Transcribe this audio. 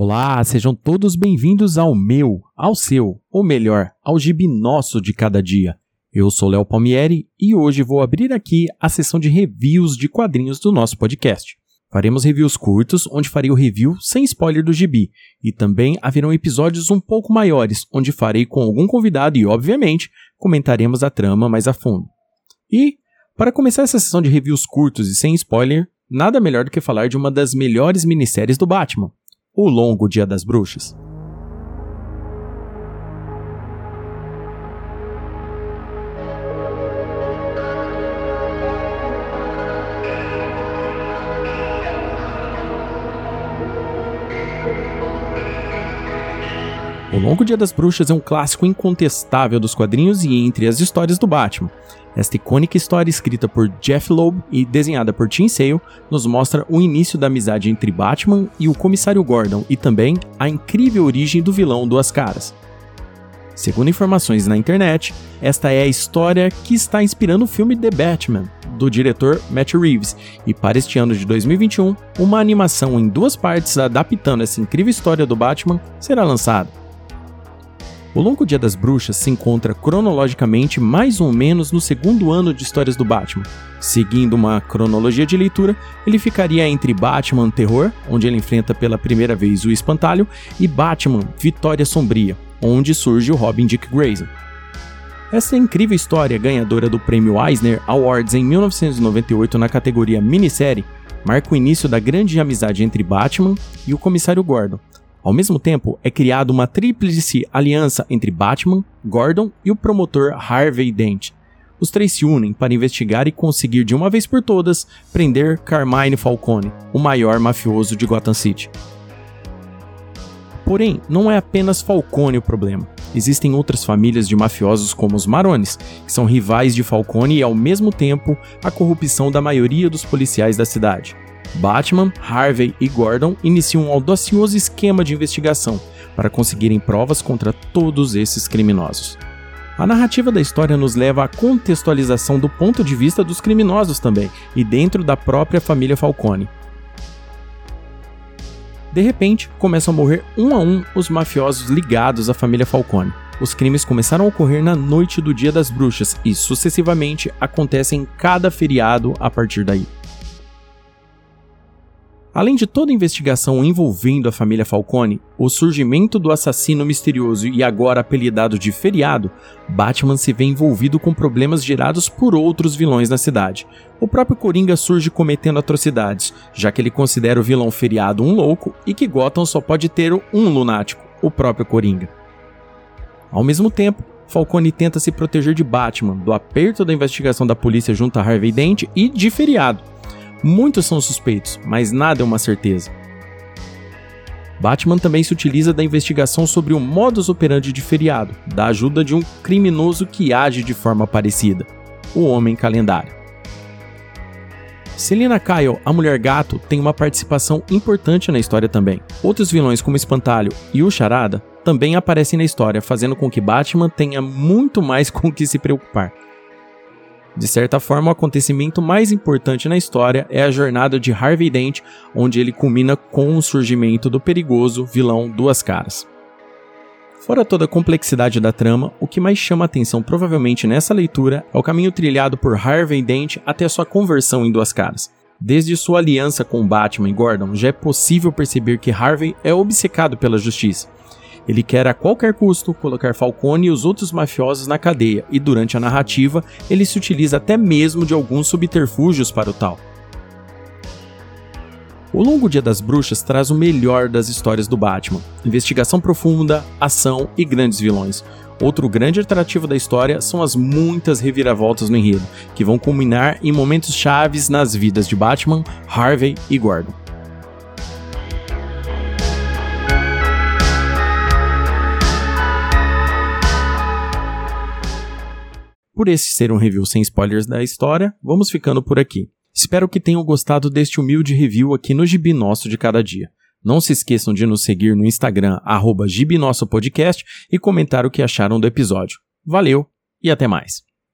Olá, sejam todos bem-vindos ao meu, ao seu, ou melhor, ao gibi nosso de cada dia. Eu sou Léo Palmieri e hoje vou abrir aqui a sessão de reviews de quadrinhos do nosso podcast. Faremos reviews curtos, onde farei o review sem spoiler do gibi, e também haverão episódios um pouco maiores, onde farei com algum convidado e, obviamente, comentaremos a trama mais a fundo. E, para começar essa sessão de reviews curtos e sem spoiler, nada melhor do que falar de uma das melhores minisséries do Batman, o longo Dia das Bruxas. O Longo Dia das Bruxas é um clássico incontestável dos quadrinhos e entre as histórias do Batman. Esta icônica história, escrita por Jeff Loeb e desenhada por Tim Sale, nos mostra o início da amizade entre Batman e o Comissário Gordon e também a incrível origem do vilão Duas Caras. Segundo informações na internet, esta é a história que está inspirando o filme The Batman, do diretor Matt Reeves, e para este ano de 2021, uma animação em duas partes adaptando essa incrível história do Batman será lançada. O Longo Dia das Bruxas se encontra cronologicamente mais ou menos no segundo ano de histórias do Batman. Seguindo uma cronologia de leitura, ele ficaria entre Batman Terror, onde ele enfrenta pela primeira vez o Espantalho, e Batman Vitória Sombria, onde surge o Robin Dick Grayson. Essa incrível história, ganhadora do prêmio Eisner Awards em 1998 na categoria Minissérie, marca o início da grande amizade entre Batman e o Comissário Gordon, ao mesmo tempo, é criada uma tríplice aliança entre Batman, Gordon e o promotor Harvey Dent. Os três se unem para investigar e conseguir de uma vez por todas prender Carmine Falcone, o maior mafioso de Gotham City. Porém, não é apenas Falcone o problema. Existem outras famílias de mafiosos como os Marones, que são rivais de Falcone e ao mesmo tempo a corrupção da maioria dos policiais da cidade. Batman, Harvey e Gordon iniciam um audacioso esquema de investigação para conseguirem provas contra todos esses criminosos. A narrativa da história nos leva à contextualização do ponto de vista dos criminosos também, e dentro da própria família Falcone. De repente, começam a morrer um a um os mafiosos ligados à família Falcone. Os crimes começaram a ocorrer na noite do Dia das Bruxas e sucessivamente acontecem em cada feriado a partir daí. Além de toda a investigação envolvendo a família Falcone, o surgimento do assassino misterioso e agora apelidado de Feriado, Batman se vê envolvido com problemas gerados por outros vilões na cidade. O próprio Coringa surge cometendo atrocidades, já que ele considera o vilão Feriado um louco e que Gotham só pode ter um lunático, o próprio Coringa. Ao mesmo tempo, Falcone tenta se proteger de Batman, do aperto da investigação da polícia junto a Harvey Dent e de Feriado Muitos são suspeitos, mas nada é uma certeza. Batman também se utiliza da investigação sobre o modus operandi de feriado, da ajuda de um criminoso que age de forma parecida, o Homem Calendário. Selina Kyle, a Mulher Gato, tem uma participação importante na história também. Outros vilões como Espantalho e o Charada também aparecem na história, fazendo com que Batman tenha muito mais com o que se preocupar. De certa forma, o acontecimento mais importante na história é a jornada de Harvey Dent, onde ele culmina com o surgimento do perigoso vilão Duas Caras. Fora toda a complexidade da trama, o que mais chama atenção provavelmente nessa leitura é o caminho trilhado por Harvey Dent até sua conversão em Duas Caras. Desde sua aliança com Batman e Gordon, já é possível perceber que Harvey é obcecado pela justiça ele quer a qualquer custo colocar Falcone e os outros mafiosos na cadeia, e durante a narrativa ele se utiliza até mesmo de alguns subterfúgios para o tal. O Longo Dia das Bruxas traz o melhor das histórias do Batman: investigação profunda, ação e grandes vilões. Outro grande atrativo da história são as muitas reviravoltas no enredo, que vão culminar em momentos chaves nas vidas de Batman, Harvey e Gordon. Por esse ser um review sem spoilers da história, vamos ficando por aqui. Espero que tenham gostado deste humilde review aqui no Gibi Nosso de cada dia. Não se esqueçam de nos seguir no Instagram, arroba Podcast e comentar o que acharam do episódio. Valeu e até mais!